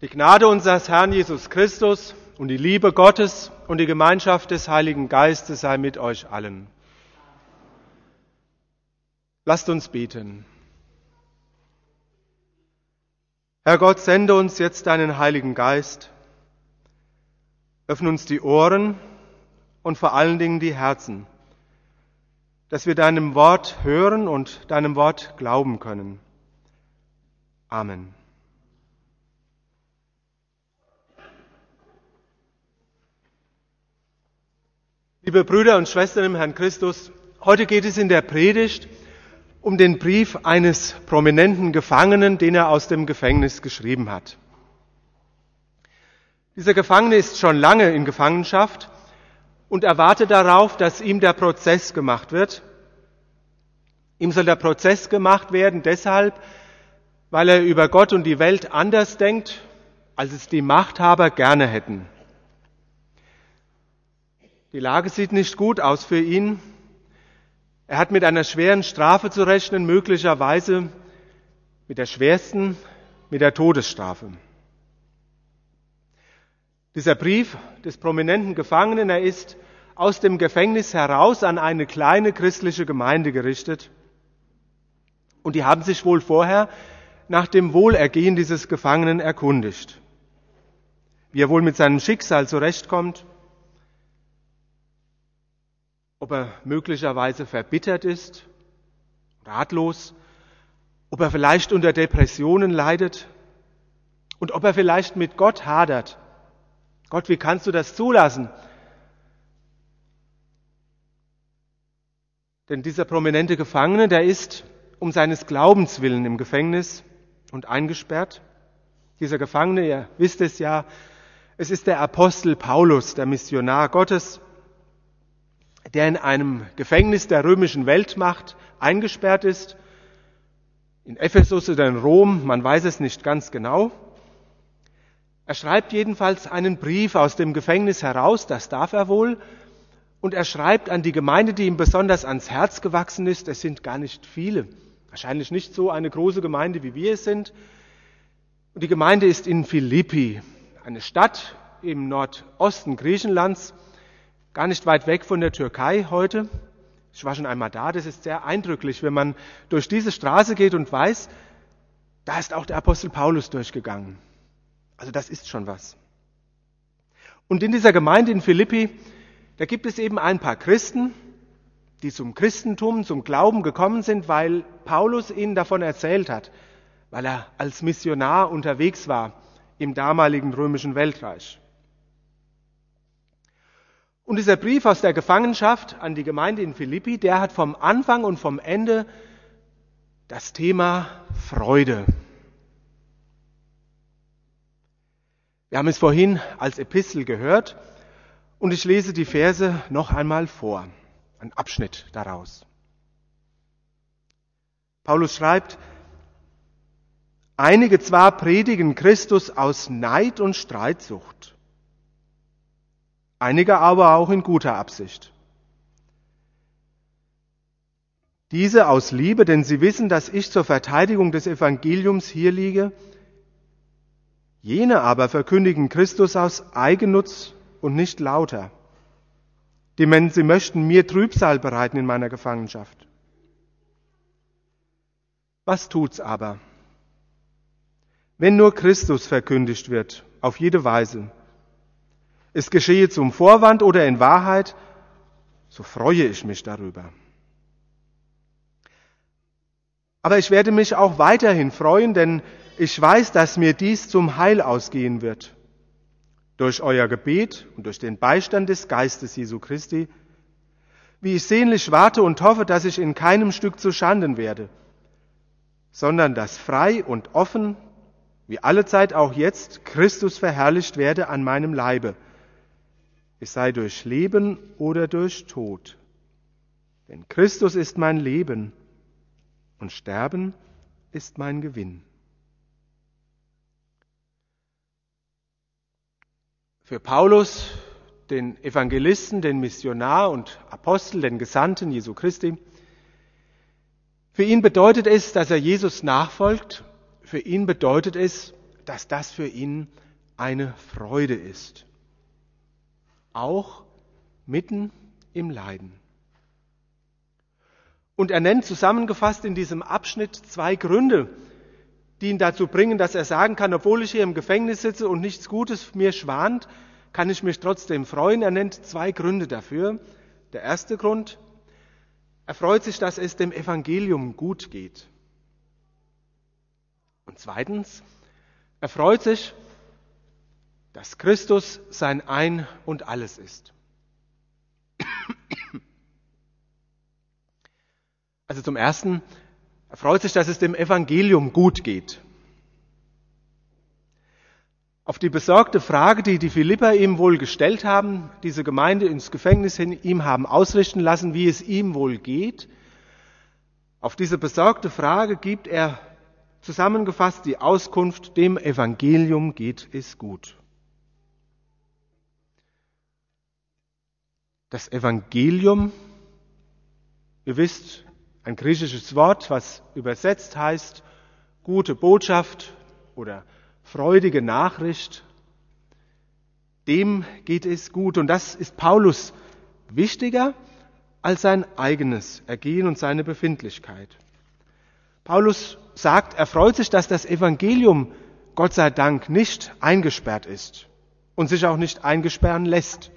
Die Gnade unseres Herrn Jesus Christus und die Liebe Gottes und die Gemeinschaft des Heiligen Geistes sei mit euch allen. Lasst uns beten. Herr Gott, sende uns jetzt deinen Heiligen Geist. Öffne uns die Ohren und vor allen Dingen die Herzen, dass wir deinem Wort hören und deinem Wort glauben können. Amen. Liebe Brüder und Schwestern im Herrn Christus, heute geht es in der Predigt um den Brief eines prominenten Gefangenen, den er aus dem Gefängnis geschrieben hat. Dieser Gefangene ist schon lange in Gefangenschaft und erwartet darauf, dass ihm der Prozess gemacht wird. Ihm soll der Prozess gemacht werden deshalb, weil er über Gott und die Welt anders denkt, als es die Machthaber gerne hätten. Die Lage sieht nicht gut aus für ihn. Er hat mit einer schweren Strafe zu rechnen, möglicherweise mit der schwersten, mit der Todesstrafe. Dieser Brief des prominenten Gefangenen, er ist aus dem Gefängnis heraus an eine kleine christliche Gemeinde gerichtet. Und die haben sich wohl vorher nach dem Wohlergehen dieses Gefangenen erkundigt. Wie er wohl mit seinem Schicksal zurechtkommt, ob er möglicherweise verbittert ist, ratlos, ob er vielleicht unter Depressionen leidet und ob er vielleicht mit Gott hadert. Gott, wie kannst du das zulassen? Denn dieser prominente Gefangene, der ist um seines Glaubens willen im Gefängnis und eingesperrt. Dieser Gefangene, ihr wisst es ja, es ist der Apostel Paulus, der Missionar Gottes, der in einem Gefängnis der römischen Weltmacht eingesperrt ist, in Ephesus oder in Rom, man weiß es nicht ganz genau. Er schreibt jedenfalls einen Brief aus dem Gefängnis heraus, das darf er wohl, und er schreibt an die Gemeinde, die ihm besonders ans Herz gewachsen ist. Es sind gar nicht viele, wahrscheinlich nicht so eine große Gemeinde, wie wir es sind. Und die Gemeinde ist in Philippi, eine Stadt im Nordosten Griechenlands gar nicht weit weg von der Türkei heute. Ich war schon einmal da, das ist sehr eindrücklich, wenn man durch diese Straße geht und weiß, da ist auch der Apostel Paulus durchgegangen. Also das ist schon was. Und in dieser Gemeinde in Philippi, da gibt es eben ein paar Christen, die zum Christentum, zum Glauben gekommen sind, weil Paulus ihnen davon erzählt hat, weil er als Missionar unterwegs war im damaligen römischen Weltreich. Und dieser Brief aus der Gefangenschaft an die Gemeinde in Philippi, der hat vom Anfang und vom Ende das Thema Freude. Wir haben es vorhin als Epistel gehört und ich lese die Verse noch einmal vor, ein Abschnitt daraus. Paulus schreibt, einige zwar predigen Christus aus Neid und Streitsucht einige aber auch in guter Absicht. Diese aus Liebe, denn sie wissen, dass ich zur Verteidigung des Evangeliums hier liege. Jene aber verkündigen Christus aus Eigennutz und nicht lauter. Die Menschen, sie möchten mir Trübsal bereiten in meiner Gefangenschaft. Was tut's aber? Wenn nur Christus verkündigt wird, auf jede Weise, es geschehe zum Vorwand oder in Wahrheit, so freue ich mich darüber. Aber ich werde mich auch weiterhin freuen, denn ich weiß, dass mir dies zum Heil ausgehen wird. Durch euer Gebet und durch den Beistand des Geistes Jesu Christi, wie ich sehnlich warte und hoffe, dass ich in keinem Stück zu Schanden werde, sondern dass frei und offen, wie allezeit auch jetzt, Christus verherrlicht werde an meinem Leibe es sei durch Leben oder durch Tod. Denn Christus ist mein Leben und Sterben ist mein Gewinn. Für Paulus, den Evangelisten, den Missionar und Apostel, den Gesandten Jesu Christi, für ihn bedeutet es, dass er Jesus nachfolgt. Für ihn bedeutet es, dass das für ihn eine Freude ist. Auch mitten im Leiden. Und er nennt zusammengefasst in diesem Abschnitt zwei Gründe, die ihn dazu bringen, dass er sagen kann, obwohl ich hier im Gefängnis sitze und nichts Gutes mir schwant, kann ich mich trotzdem freuen. Er nennt zwei Gründe dafür. Der erste Grund, er freut sich, dass es dem Evangelium gut geht. Und zweitens, er freut sich, dass Christus sein Ein und alles ist. Also zum Ersten, er freut sich, dass es dem Evangelium gut geht. Auf die besorgte Frage, die die Philipper ihm wohl gestellt haben, diese Gemeinde ins Gefängnis hin ihm haben ausrichten lassen, wie es ihm wohl geht, auf diese besorgte Frage gibt er zusammengefasst die Auskunft, dem Evangelium geht es gut. Das Evangelium, ihr wisst, ein griechisches Wort, was übersetzt heißt gute Botschaft oder freudige Nachricht. Dem geht es gut. Und das ist Paulus wichtiger als sein eigenes Ergehen und seine Befindlichkeit. Paulus sagt, er freut sich, dass das Evangelium Gott sei Dank nicht eingesperrt ist und sich auch nicht eingesperren lässt.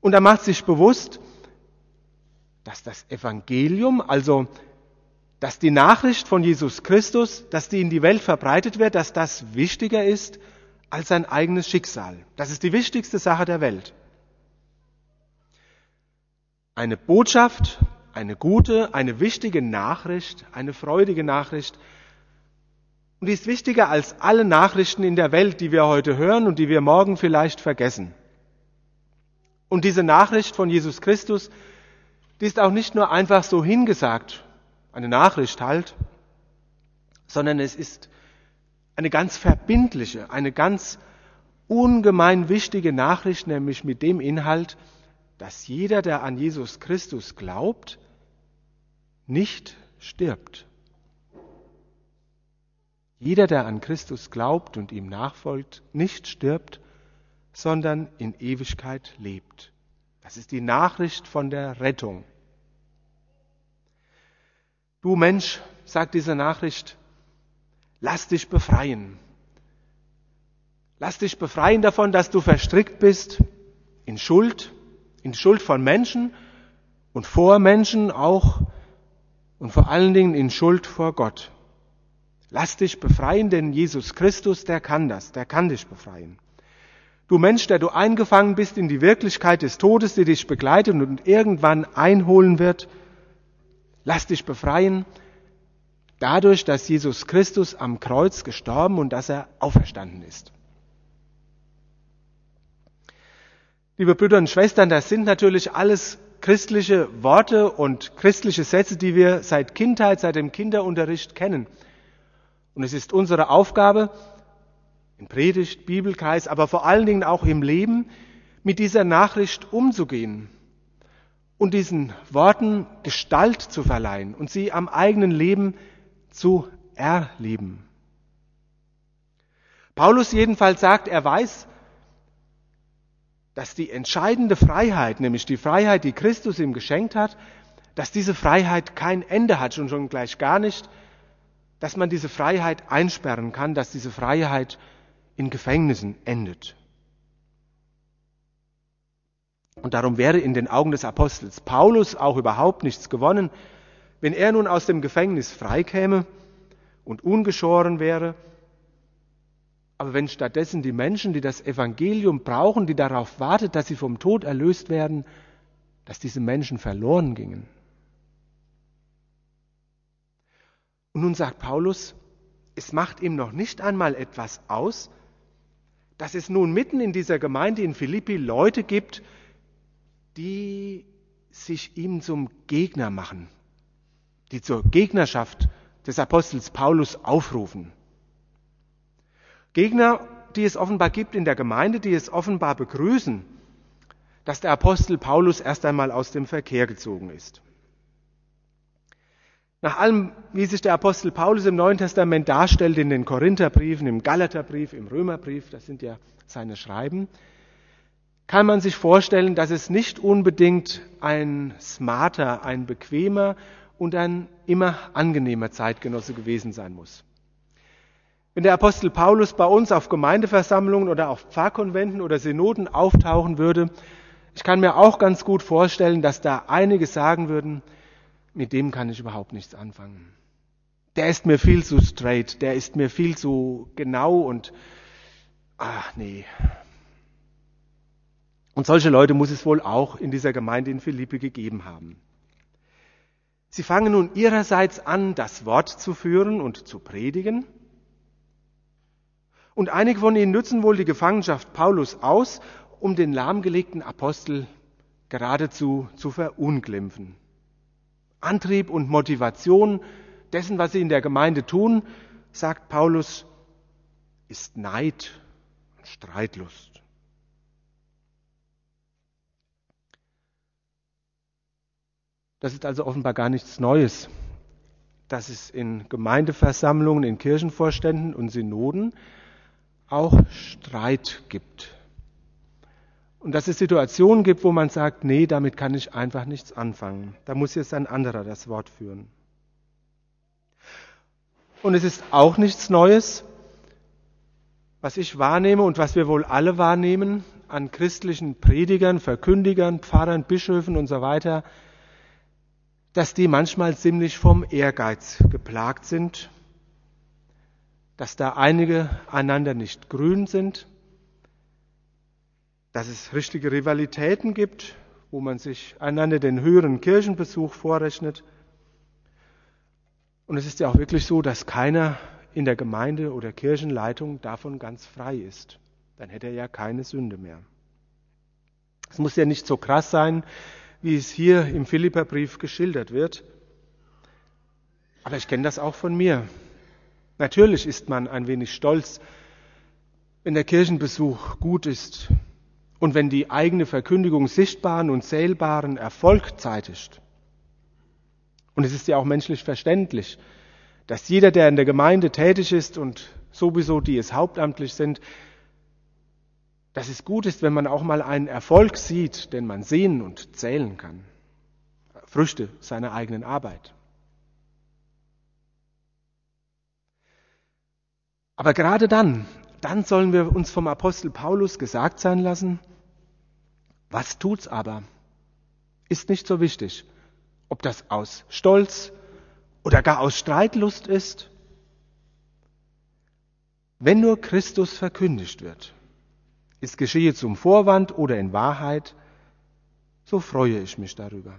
Und er macht sich bewusst, dass das Evangelium, also dass die Nachricht von Jesus Christus, dass die in die Welt verbreitet wird, dass das wichtiger ist als sein eigenes Schicksal. Das ist die wichtigste Sache der Welt. Eine Botschaft, eine gute, eine wichtige Nachricht, eine freudige Nachricht. Und die ist wichtiger als alle Nachrichten in der Welt, die wir heute hören und die wir morgen vielleicht vergessen. Und diese Nachricht von Jesus Christus die ist auch nicht nur einfach so hingesagt, eine Nachricht halt, sondern es ist eine ganz verbindliche, eine ganz ungemein wichtige Nachricht, nämlich mit dem Inhalt, dass jeder, der an Jesus Christus glaubt, nicht stirbt. Jeder, der an Christus glaubt und ihm nachfolgt, nicht stirbt, sondern in Ewigkeit lebt. Das ist die Nachricht von der Rettung. Du Mensch, sagt diese Nachricht, lass dich befreien. Lass dich befreien davon, dass du verstrickt bist in Schuld, in Schuld von Menschen und vor Menschen auch und vor allen Dingen in Schuld vor Gott. Lass dich befreien, denn Jesus Christus, der kann das, der kann dich befreien. Du Mensch, der du eingefangen bist in die Wirklichkeit des Todes, die dich begleitet und irgendwann einholen wird, lass dich befreien dadurch, dass Jesus Christus am Kreuz gestorben und dass er auferstanden ist. Liebe Brüder und Schwestern, das sind natürlich alles christliche Worte und christliche Sätze, die wir seit Kindheit, seit dem Kinderunterricht kennen. Und es ist unsere Aufgabe, in Predigt, Bibelkreis, aber vor allen Dingen auch im Leben mit dieser Nachricht umzugehen und diesen Worten Gestalt zu verleihen und sie am eigenen Leben zu erleben. Paulus jedenfalls sagt, er weiß, dass die entscheidende Freiheit, nämlich die Freiheit, die Christus ihm geschenkt hat, dass diese Freiheit kein Ende hat und schon gleich gar nicht, dass man diese Freiheit einsperren kann, dass diese Freiheit in Gefängnissen endet. Und darum wäre in den Augen des Apostels Paulus auch überhaupt nichts gewonnen, wenn er nun aus dem Gefängnis freikäme und ungeschoren wäre. Aber wenn stattdessen die Menschen, die das Evangelium brauchen, die darauf wartet, dass sie vom Tod erlöst werden, dass diese Menschen verloren gingen. Und nun sagt Paulus, es macht ihm noch nicht einmal etwas aus, dass es nun mitten in dieser Gemeinde in Philippi Leute gibt, die sich ihm zum Gegner machen, die zur Gegnerschaft des Apostels Paulus aufrufen. Gegner, die es offenbar gibt in der Gemeinde, die es offenbar begrüßen, dass der Apostel Paulus erst einmal aus dem Verkehr gezogen ist. Nach allem, wie sich der Apostel Paulus im Neuen Testament darstellt, in den Korintherbriefen, im Galaterbrief, im Römerbrief, das sind ja seine Schreiben, kann man sich vorstellen, dass es nicht unbedingt ein smarter, ein bequemer und ein immer angenehmer Zeitgenosse gewesen sein muss. Wenn der Apostel Paulus bei uns auf Gemeindeversammlungen oder auf Pfarrkonventen oder Synoden auftauchen würde, ich kann mir auch ganz gut vorstellen, dass da einige sagen würden, mit dem kann ich überhaupt nichts anfangen. Der ist mir viel zu straight, der ist mir viel zu genau und ach nee. Und solche Leute muss es wohl auch in dieser Gemeinde in Philippi gegeben haben. Sie fangen nun ihrerseits an, das Wort zu führen und zu predigen. Und einige von ihnen nützen wohl die Gefangenschaft Paulus aus, um den lahmgelegten Apostel geradezu zu verunglimpfen. Antrieb und Motivation dessen, was sie in der Gemeinde tun, sagt Paulus, ist Neid und Streitlust. Das ist also offenbar gar nichts Neues, dass es in Gemeindeversammlungen, in Kirchenvorständen und Synoden auch Streit gibt. Und dass es Situationen gibt, wo man sagt, nee, damit kann ich einfach nichts anfangen. Da muss jetzt ein anderer das Wort führen. Und es ist auch nichts Neues, was ich wahrnehme und was wir wohl alle wahrnehmen an christlichen Predigern, Verkündigern, Pfarrern, Bischöfen und so weiter, dass die manchmal ziemlich vom Ehrgeiz geplagt sind, dass da einige einander nicht grün sind, dass es richtige Rivalitäten gibt, wo man sich einander den höheren Kirchenbesuch vorrechnet. Und es ist ja auch wirklich so, dass keiner in der Gemeinde oder Kirchenleitung davon ganz frei ist. Dann hätte er ja keine Sünde mehr. Es muss ja nicht so krass sein, wie es hier im Philipperbrief geschildert wird. Aber ich kenne das auch von mir. Natürlich ist man ein wenig stolz, wenn der Kirchenbesuch gut ist und wenn die eigene Verkündigung sichtbaren und zählbaren Erfolg zeitigt. Und es ist ja auch menschlich verständlich, dass jeder, der in der Gemeinde tätig ist und sowieso die es hauptamtlich sind, dass es gut ist, wenn man auch mal einen Erfolg sieht, den man sehen und zählen kann. Früchte seiner eigenen Arbeit. Aber gerade dann, dann sollen wir uns vom Apostel Paulus gesagt sein lassen, was tut's aber? Ist nicht so wichtig, ob das aus Stolz oder gar aus Streitlust ist. Wenn nur Christus verkündigt wird, es geschehe zum Vorwand oder in Wahrheit, so freue ich mich darüber.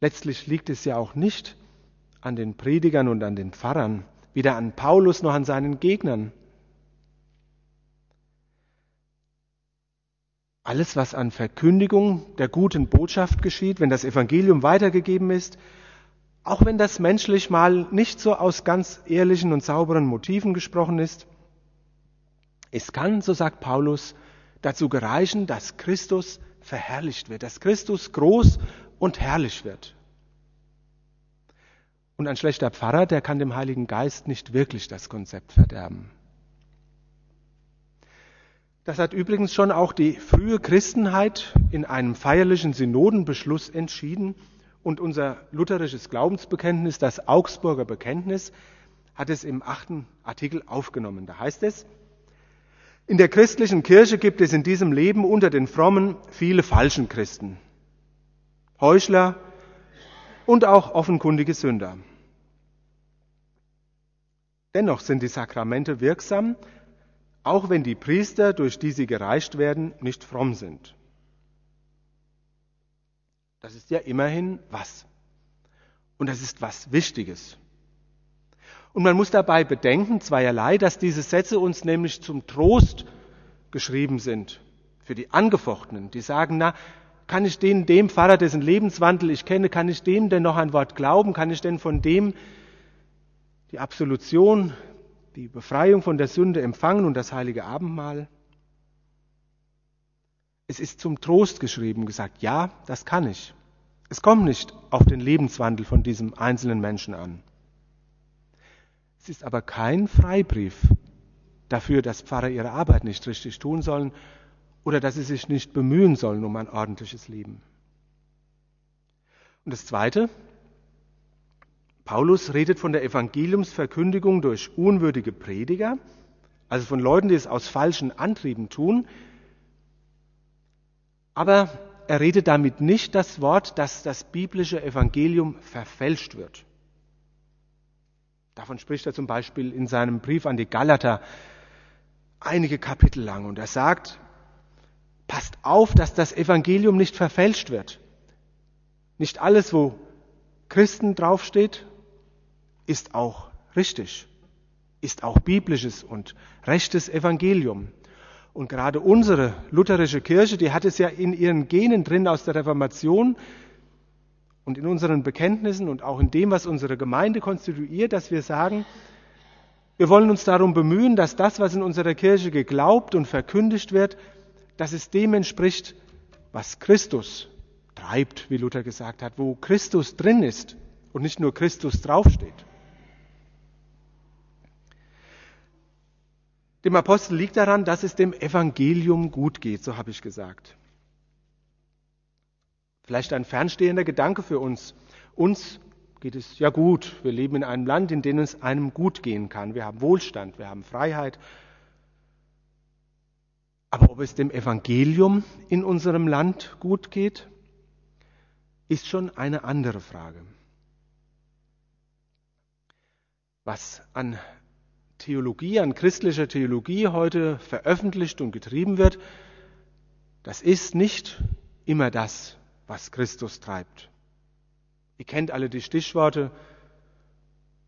Letztlich liegt es ja auch nicht an den Predigern und an den Pfarrern, weder an Paulus noch an seinen Gegnern. Alles, was an Verkündigung der guten Botschaft geschieht, wenn das Evangelium weitergegeben ist, auch wenn das menschlich mal nicht so aus ganz ehrlichen und sauberen Motiven gesprochen ist, es kann, so sagt Paulus, dazu gereichen, dass Christus verherrlicht wird, dass Christus groß und herrlich wird. Und ein schlechter Pfarrer, der kann dem Heiligen Geist nicht wirklich das Konzept verderben. Das hat übrigens schon auch die frühe Christenheit in einem feierlichen Synodenbeschluss entschieden und unser lutherisches Glaubensbekenntnis, das Augsburger Bekenntnis, hat es im achten Artikel aufgenommen. Da heißt es, in der christlichen Kirche gibt es in diesem Leben unter den Frommen viele falschen Christen, Heuchler und auch offenkundige Sünder. Dennoch sind die Sakramente wirksam, auch wenn die Priester, durch die sie gereicht werden, nicht fromm sind. Das ist ja immerhin was. Und das ist was Wichtiges. Und man muss dabei bedenken, zweierlei, dass diese Sätze uns nämlich zum Trost geschrieben sind für die Angefochtenen, die sagen, na, kann ich den, dem Pfarrer, dessen Lebenswandel ich kenne, kann ich dem denn noch ein Wort glauben? Kann ich denn von dem die Absolution, die Befreiung von der Sünde empfangen und das heilige Abendmahl? Es ist zum Trost geschrieben, gesagt, ja, das kann ich. Es kommt nicht auf den Lebenswandel von diesem einzelnen Menschen an. Es ist aber kein Freibrief dafür, dass Pfarrer ihre Arbeit nicht richtig tun sollen oder dass sie sich nicht bemühen sollen um ein ordentliches Leben. Und das Zweite, Paulus redet von der Evangeliumsverkündigung durch unwürdige Prediger, also von Leuten, die es aus falschen Antrieben tun. Aber er redet damit nicht das Wort, dass das biblische Evangelium verfälscht wird. Davon spricht er zum Beispiel in seinem Brief an die Galater einige Kapitel lang. Und er sagt, passt auf, dass das Evangelium nicht verfälscht wird. Nicht alles, wo Christen draufsteht, ist auch richtig, ist auch biblisches und rechtes Evangelium. Und gerade unsere lutherische Kirche, die hat es ja in ihren Genen drin aus der Reformation und in unseren Bekenntnissen und auch in dem, was unsere Gemeinde konstituiert, dass wir sagen, wir wollen uns darum bemühen, dass das, was in unserer Kirche geglaubt und verkündigt wird, dass es dem entspricht, was Christus treibt, wie Luther gesagt hat, wo Christus drin ist und nicht nur Christus draufsteht. Dem Apostel liegt daran, dass es dem Evangelium gut geht, so habe ich gesagt. Vielleicht ein fernstehender Gedanke für uns. Uns geht es ja gut. Wir leben in einem Land, in dem es einem gut gehen kann. Wir haben Wohlstand, wir haben Freiheit. Aber ob es dem Evangelium in unserem Land gut geht, ist schon eine andere Frage. Was an Theologie, an christlicher Theologie heute veröffentlicht und getrieben wird, das ist nicht immer das, was Christus treibt. Ihr kennt alle die Stichworte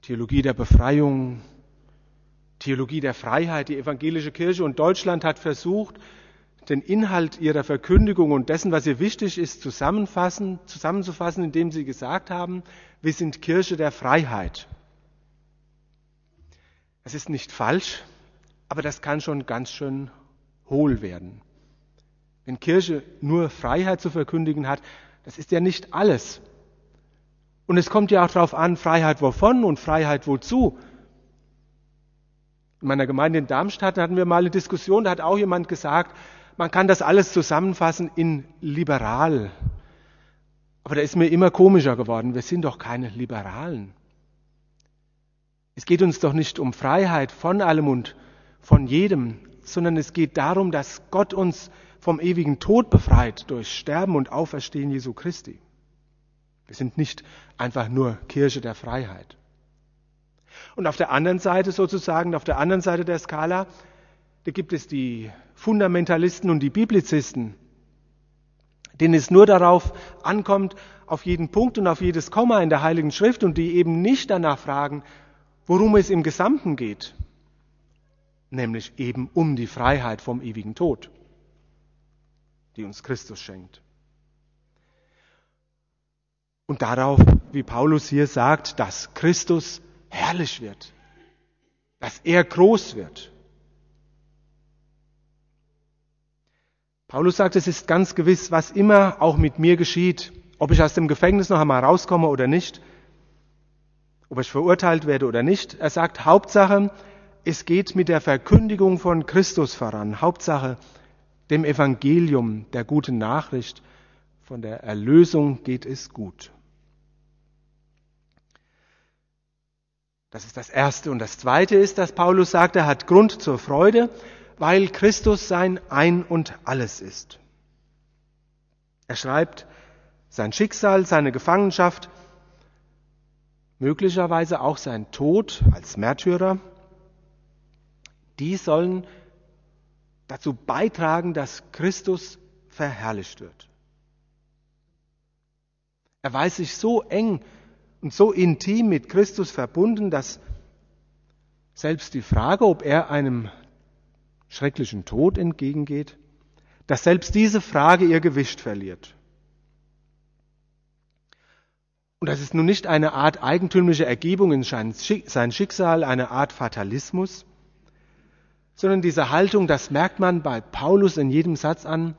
Theologie der Befreiung, Theologie der Freiheit. Die evangelische Kirche und Deutschland hat versucht, den Inhalt ihrer Verkündigung und dessen, was ihr wichtig ist, zusammenzufassen, indem sie gesagt haben, wir sind Kirche der Freiheit. Es ist nicht falsch, aber das kann schon ganz schön hohl werden. Wenn Kirche nur Freiheit zu verkündigen hat, das ist ja nicht alles. Und es kommt ja auch darauf an, Freiheit wovon und Freiheit wozu. In meiner Gemeinde in Darmstadt hatten wir mal eine Diskussion, da hat auch jemand gesagt, man kann das alles zusammenfassen in liberal. Aber da ist mir immer komischer geworden. Wir sind doch keine Liberalen. Es geht uns doch nicht um Freiheit von allem und von jedem, sondern es geht darum, dass Gott uns vom ewigen Tod befreit durch Sterben und Auferstehen Jesu Christi. Wir sind nicht einfach nur Kirche der Freiheit. Und auf der anderen Seite sozusagen, auf der anderen Seite der Skala, da gibt es die Fundamentalisten und die Biblizisten, denen es nur darauf ankommt, auf jeden Punkt und auf jedes Komma in der Heiligen Schrift und die eben nicht danach fragen, worum es im Gesamten geht, nämlich eben um die Freiheit vom ewigen Tod, die uns Christus schenkt. Und darauf, wie Paulus hier sagt, dass Christus herrlich wird, dass er groß wird. Paulus sagt, es ist ganz gewiss, was immer auch mit mir geschieht, ob ich aus dem Gefängnis noch einmal rauskomme oder nicht, ob ich verurteilt werde oder nicht. Er sagt, Hauptsache, es geht mit der Verkündigung von Christus voran. Hauptsache, dem Evangelium, der guten Nachricht von der Erlösung geht es gut. Das ist das Erste. Und das Zweite ist, dass Paulus sagt, er hat Grund zur Freude, weil Christus sein Ein und alles ist. Er schreibt, sein Schicksal, seine Gefangenschaft, möglicherweise auch sein Tod als Märtyrer, die sollen dazu beitragen, dass Christus verherrlicht wird. Er weiß sich so eng und so intim mit Christus verbunden, dass selbst die Frage, ob er einem schrecklichen Tod entgegengeht, dass selbst diese Frage ihr Gewicht verliert. Und das ist nun nicht eine Art eigentümliche Ergebung in sein Schicksal, eine Art Fatalismus, sondern diese Haltung, das merkt man bei Paulus in jedem Satz an,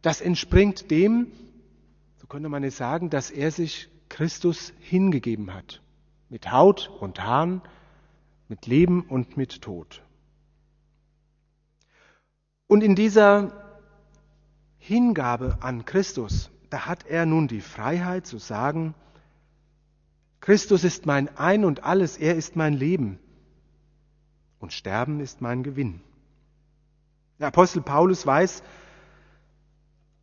das entspringt dem, so könnte man jetzt sagen, dass er sich Christus hingegeben hat. Mit Haut und Haaren, mit Leben und mit Tod. Und in dieser Hingabe an Christus, da hat er nun die Freiheit zu sagen, Christus ist mein Ein und alles, er ist mein Leben und Sterben ist mein Gewinn. Der Apostel Paulus weiß,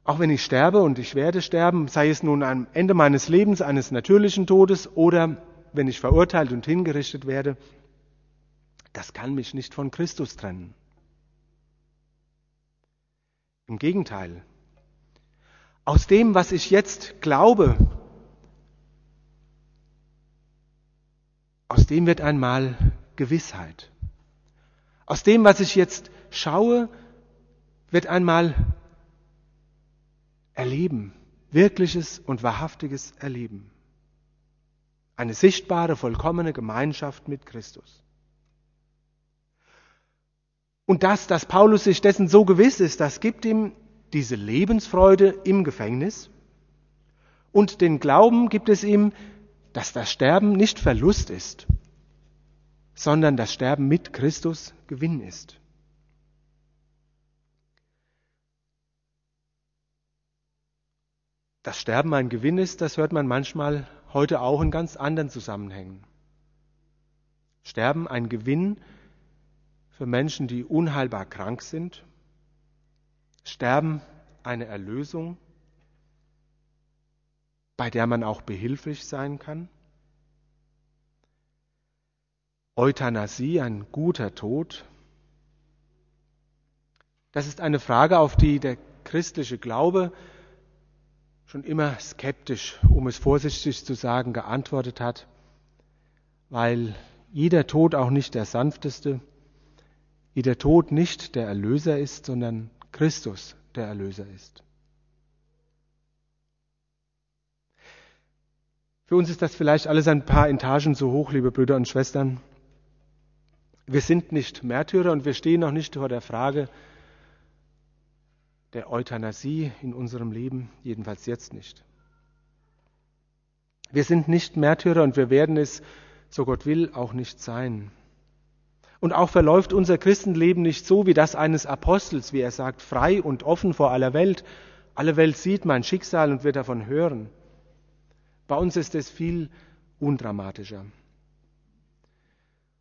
auch wenn ich sterbe und ich werde sterben, sei es nun am Ende meines Lebens eines natürlichen Todes oder wenn ich verurteilt und hingerichtet werde, das kann mich nicht von Christus trennen. Im Gegenteil, aus dem, was ich jetzt glaube, aus dem wird einmal Gewissheit. Aus dem, was ich jetzt schaue, wird einmal Erleben, wirkliches und wahrhaftiges Erleben. Eine sichtbare, vollkommene Gemeinschaft mit Christus. Und das, dass Paulus sich dessen so gewiss ist, das gibt ihm diese Lebensfreude im Gefängnis. Und den Glauben gibt es ihm, dass das Sterben nicht Verlust ist, sondern das Sterben mit Christus Gewinn ist. Dass Sterben ein Gewinn ist, das hört man manchmal heute auch in ganz anderen Zusammenhängen. Sterben ein Gewinn für Menschen, die unheilbar krank sind. Sterben eine Erlösung, bei der man auch behilflich sein kann. Euthanasie, ein guter Tod. Das ist eine Frage, auf die der christliche Glaube schon immer skeptisch, um es vorsichtig zu sagen, geantwortet hat, weil jeder Tod auch nicht der sanfteste, wie der Tod nicht der Erlöser ist, sondern Christus der Erlöser ist. Für uns ist das vielleicht alles ein paar Etagen zu hoch, liebe Brüder und Schwestern. Wir sind nicht Märtyrer und wir stehen noch nicht vor der Frage der Euthanasie in unserem Leben, jedenfalls jetzt nicht. Wir sind nicht Märtyrer und wir werden es, so Gott will, auch nicht sein. Und auch verläuft unser Christenleben nicht so wie das eines Apostels, wie er sagt, frei und offen vor aller Welt. Alle Welt sieht mein Schicksal und wird davon hören. Bei uns ist es viel undramatischer.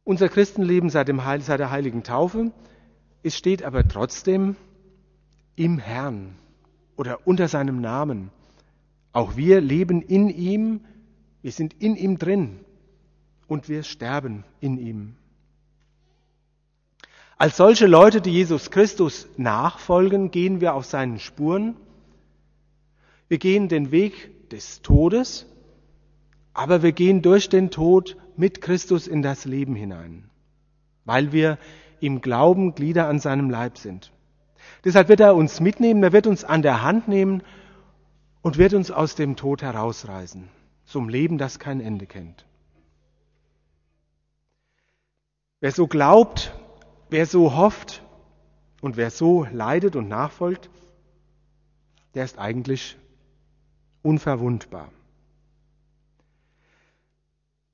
Unser Christenleben seit, dem Heil, seit der heiligen Taufe, es steht aber trotzdem im Herrn oder unter seinem Namen. Auch wir leben in ihm, wir sind in ihm drin und wir sterben in ihm. Als solche Leute, die Jesus Christus nachfolgen, gehen wir auf seinen Spuren. Wir gehen den Weg des Todes, aber wir gehen durch den Tod mit Christus in das Leben hinein, weil wir im Glauben Glieder an seinem Leib sind. Deshalb wird er uns mitnehmen, er wird uns an der Hand nehmen und wird uns aus dem Tod herausreißen, zum Leben, das kein Ende kennt. Wer so glaubt, Wer so hofft und wer so leidet und nachfolgt, der ist eigentlich unverwundbar.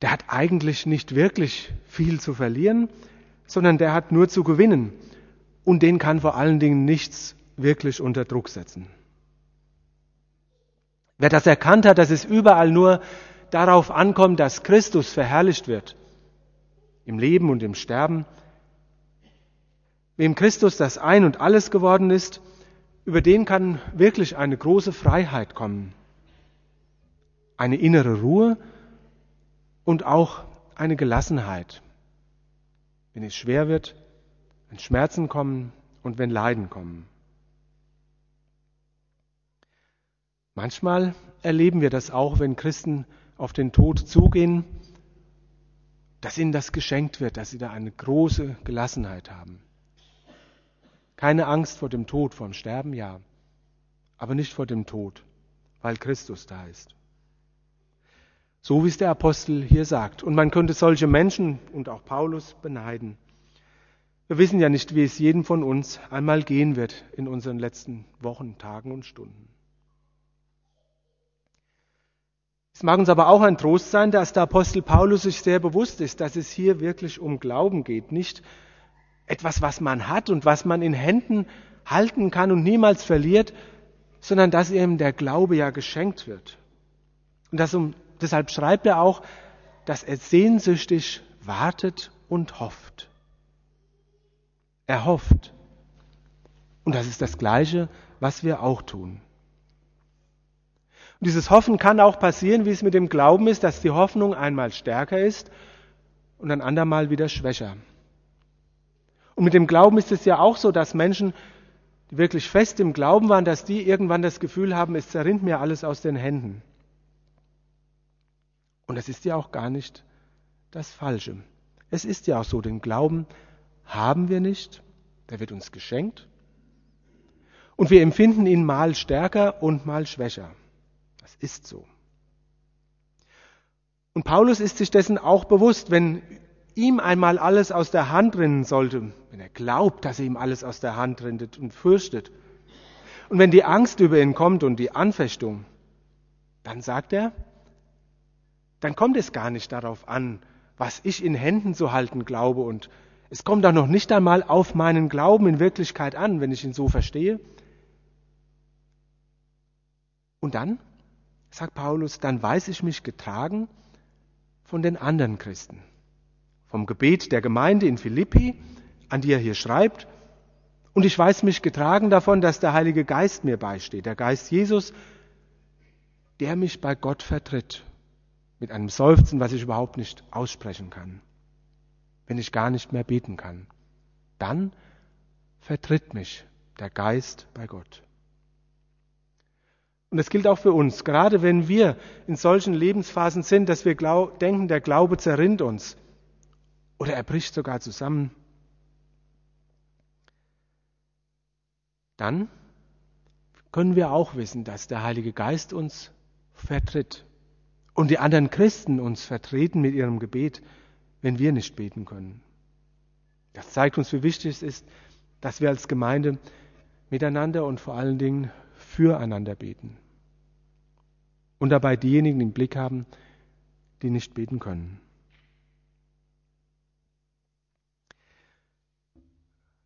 Der hat eigentlich nicht wirklich viel zu verlieren, sondern der hat nur zu gewinnen. Und den kann vor allen Dingen nichts wirklich unter Druck setzen. Wer das erkannt hat, dass es überall nur darauf ankommt, dass Christus verherrlicht wird, im Leben und im Sterben, Wem Christus das Ein und alles geworden ist, über den kann wirklich eine große Freiheit kommen. Eine innere Ruhe und auch eine Gelassenheit. Wenn es schwer wird, wenn Schmerzen kommen und wenn Leiden kommen. Manchmal erleben wir das auch, wenn Christen auf den Tod zugehen, dass ihnen das geschenkt wird, dass sie da eine große Gelassenheit haben. Keine Angst vor dem Tod, vor dem Sterben, ja, aber nicht vor dem Tod, weil Christus da ist. So wie es der Apostel hier sagt. Und man könnte solche Menschen und auch Paulus beneiden. Wir wissen ja nicht, wie es jedem von uns einmal gehen wird in unseren letzten Wochen, Tagen und Stunden. mag uns aber auch ein Trost sein, dass der Apostel Paulus sich sehr bewusst ist, dass es hier wirklich um Glauben geht, nicht etwas, was man hat und was man in Händen halten kann und niemals verliert, sondern dass ihm der Glaube ja geschenkt wird. Und das, um, deshalb schreibt er auch, dass er sehnsüchtig wartet und hofft. Er hofft. Und das ist das Gleiche, was wir auch tun. Und dieses Hoffen kann auch passieren, wie es mit dem Glauben ist, dass die Hoffnung einmal stärker ist und ein andermal wieder schwächer. Und mit dem Glauben ist es ja auch so, dass Menschen, die wirklich fest im Glauben waren, dass die irgendwann das Gefühl haben, es zerrinnt mir alles aus den Händen. Und das ist ja auch gar nicht das Falsche. Es ist ja auch so, den Glauben haben wir nicht, der wird uns geschenkt. Und wir empfinden ihn mal stärker und mal schwächer. Das ist so. Und Paulus ist sich dessen auch bewusst, wenn ihm einmal alles aus der Hand rinnen sollte, wenn er glaubt, dass ihm alles aus der Hand rinnt und fürchtet, und wenn die Angst über ihn kommt und die Anfechtung, dann sagt er, dann kommt es gar nicht darauf an, was ich in Händen zu halten glaube und es kommt auch noch nicht einmal auf meinen Glauben in Wirklichkeit an, wenn ich ihn so verstehe. Und dann, sagt Paulus, dann weiß ich mich getragen von den anderen Christen vom Gebet der Gemeinde in Philippi, an die er hier schreibt. Und ich weiß mich getragen davon, dass der Heilige Geist mir beisteht, der Geist Jesus, der mich bei Gott vertritt, mit einem Seufzen, was ich überhaupt nicht aussprechen kann, wenn ich gar nicht mehr beten kann. Dann vertritt mich der Geist bei Gott. Und das gilt auch für uns, gerade wenn wir in solchen Lebensphasen sind, dass wir denken, der Glaube zerrinnt uns, oder er bricht sogar zusammen. Dann können wir auch wissen, dass der Heilige Geist uns vertritt und die anderen Christen uns vertreten mit ihrem Gebet, wenn wir nicht beten können. Das zeigt uns, wie wichtig es ist, dass wir als Gemeinde miteinander und vor allen Dingen füreinander beten und dabei diejenigen im Blick haben, die nicht beten können.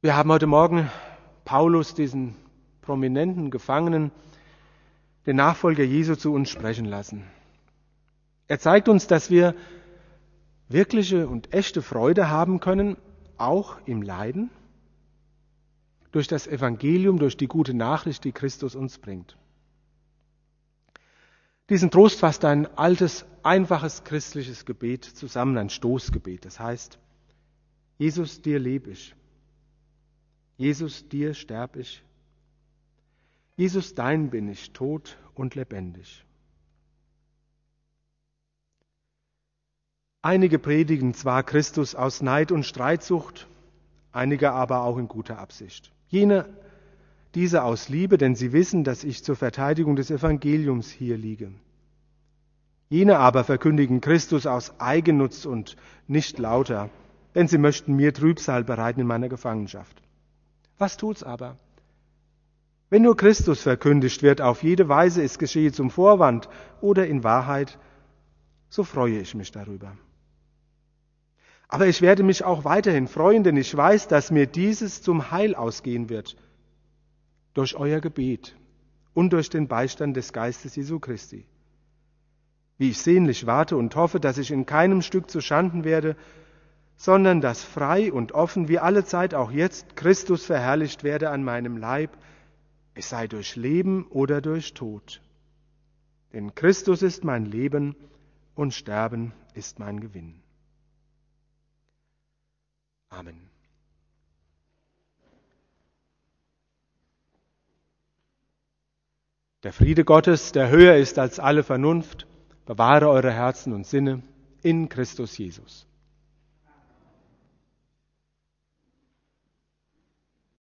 Wir haben heute Morgen Paulus, diesen prominenten Gefangenen, den Nachfolger Jesu, zu uns sprechen lassen. Er zeigt uns, dass wir wirkliche und echte Freude haben können, auch im Leiden, durch das Evangelium, durch die gute Nachricht, die Christus uns bringt. Diesen Trost fasst ein altes, einfaches christliches Gebet zusammen, ein Stoßgebet. Das heißt, Jesus, dir lebe ich. Jesus, dir sterb ich. Jesus, dein bin ich, tot und lebendig. Einige predigen zwar Christus aus Neid und Streitsucht, einige aber auch in guter Absicht. Jene, diese aus Liebe, denn sie wissen, dass ich zur Verteidigung des Evangeliums hier liege. Jene aber verkündigen Christus aus Eigennutz und nicht lauter, denn sie möchten mir Trübsal bereiten in meiner Gefangenschaft. Was tut's aber? Wenn nur Christus verkündigt wird, auf jede Weise es geschehe zum Vorwand oder in Wahrheit, so freue ich mich darüber. Aber ich werde mich auch weiterhin freuen, denn ich weiß, dass mir dieses zum Heil ausgehen wird, durch euer Gebet und durch den Beistand des Geistes Jesu Christi. Wie ich sehnlich warte und hoffe, dass ich in keinem Stück zu Schanden werde, sondern dass frei und offen wie alle Zeit auch jetzt Christus verherrlicht werde an meinem Leib, es sei durch Leben oder durch Tod. Denn Christus ist mein Leben und Sterben ist mein Gewinn. Amen. Der Friede Gottes, der höher ist als alle Vernunft, bewahre eure Herzen und Sinne in Christus Jesus.